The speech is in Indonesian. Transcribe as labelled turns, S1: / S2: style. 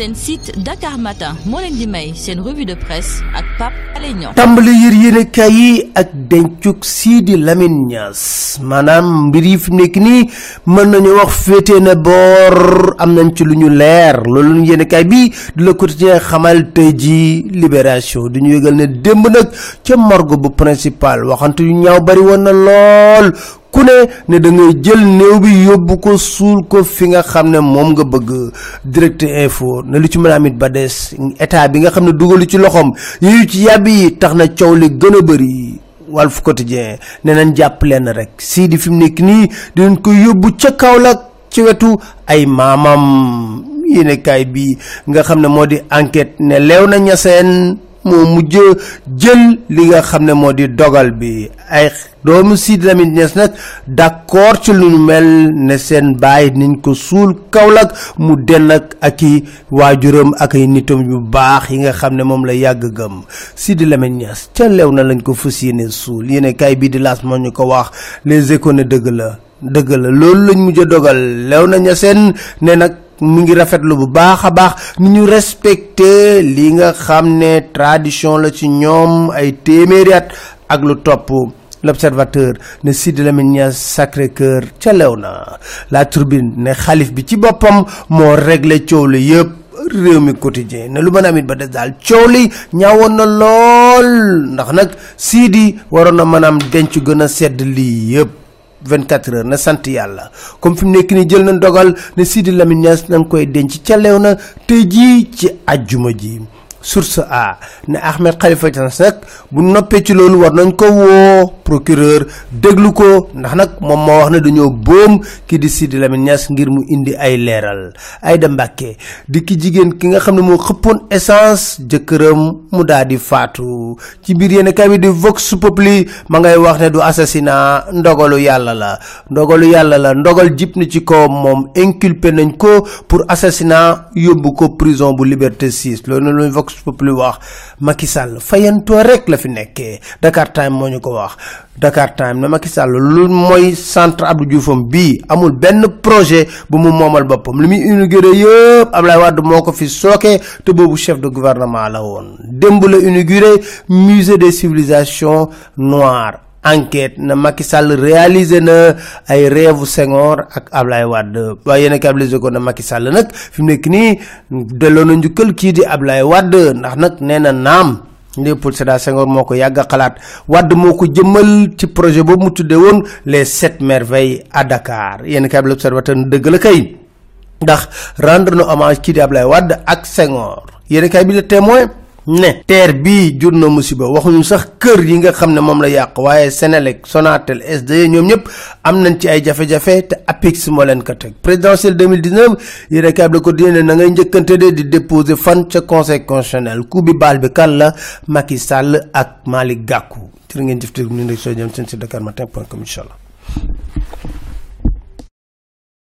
S1: seen site Dakar Matin moo leen di may seen revue de presse ak Pape Alé Niang.
S2: Tàmbali yër yéenekaay yi ak dencuk Sidi Lamine Niass. Maanaam mbir yi fi nekk nii mën nañu wax féete na boor am nañ ci lu ñu leer. Bi di la quotidien xamal tey ji libération. Du ñu yëgal ne démb nag ca morgue bu principal waxante yu ñaaw bari woon na ku ne ne da ngay jël néew bi yóbbu ko suul ko fi nga xam ne moom nga bëgg. Direct info ne lu ci mën amit ba des état bi nga xam ne dugalu ci loxoom yooyu ci yàbbi yi tax na coow li gën a bëri. Walf Quotidien ne nañ jàpp leen rek. Sii di fi mu nekk nii dinañ ko yóbbu ca Kaolack ci wetu ay maamam. Yéenekaay bi nga xam ne moo di enquête ne leew na moo mujj jël li nga ne di dogal bi. Ay doomu Sidi Lamine Niass nag d'accord ci lu mel ne seen baay niñ ko suul Kaolack mu denn ak ak i ak ay yu baax yi nga xam ne moom la yàgg gëm. Sidi Lamine Niass ca lew na lañ ko fas yéene kay bii di laas moo ñu ko wax les échos ne dëgg la dëgg la lañ mujj dogal. Lew na ña ne mu ngi rafetlu bu baax baax ni ñu respecté li nga xam ne tradition la ci ñoom ay téeméeri at ak lu topp. L'observateur ne Sidi Lamine Niass Sacré-Cœur ca lew na la turbine ne xalif bi ci boppam moo réglé coow li yëpp réew mi quotidien ne lu mën amit ba des daal na lool. Ndax nag Sidi waroon na mën am sedd lii yëpp 24 heures na sant yàlla. Comme fi mu nekk nii jël na dogal ne Sidi Lamine Niass na nga koy denc ca na tey jii ci ajjuma ji. Source a ne Ahmed Khalifa Niass nag bu noppee ci loolu war nañ ko woo procureur déglu ko ndax nag moom moo wax ne dañoo boom kii di Sidi Lamine ngir mu indi ay leeral. Aïda Mbacke di ki jigéen ki nga xam ne moo essence jëkkëram mu di faatu. Ci biir yenn kay bi di Vox Populi ma ngay wax ne du assassinat ndogalu yàlla la. Ndogalu yàlla la ndogal jip na ci ko moom inculpé nañ ko pour assassinat yóbbu ko prison bu Liberté 6 loolu na Vox Populi wax. Macky Sall fayantoo rek la fi nekkee. Dakar Time moo ñu ko wax Dakar Time ne Macky Sall lu centre Abdou Dioufam bii amul projet bu mu moomal boppam. Li muy inauguré Ablaye fi te chef de gouvernement la la musée des civilisations noires. Enquête na Macky Sall réalisé na ay rêve Senghor ak Ablaye ko na Macky na na Léopold Sédar a xalaat. Wade moo ko jëmmal ci projet les sept merveilles à Dakar. Yéen a kablise observateur dëgg la kay. Ndax rendre na hommage kii di Ablaye ak kay témoin ne teer bii jur na musiba. Waxuñu sax kër yi nga xam ne la Sonatel SDE ñoom ñëpp am nañ ci ay jafe-jafe te APIX moo leen ko teg. Présidentielle 2019 yéen a la ko dine na ngay njëkkante de di déposer fan ca conseil constitutionnel. Coup bi baal bi kan la? Macky Sall ak Malick Gakou. Ngeen ñu ne jëm Dakar Matin point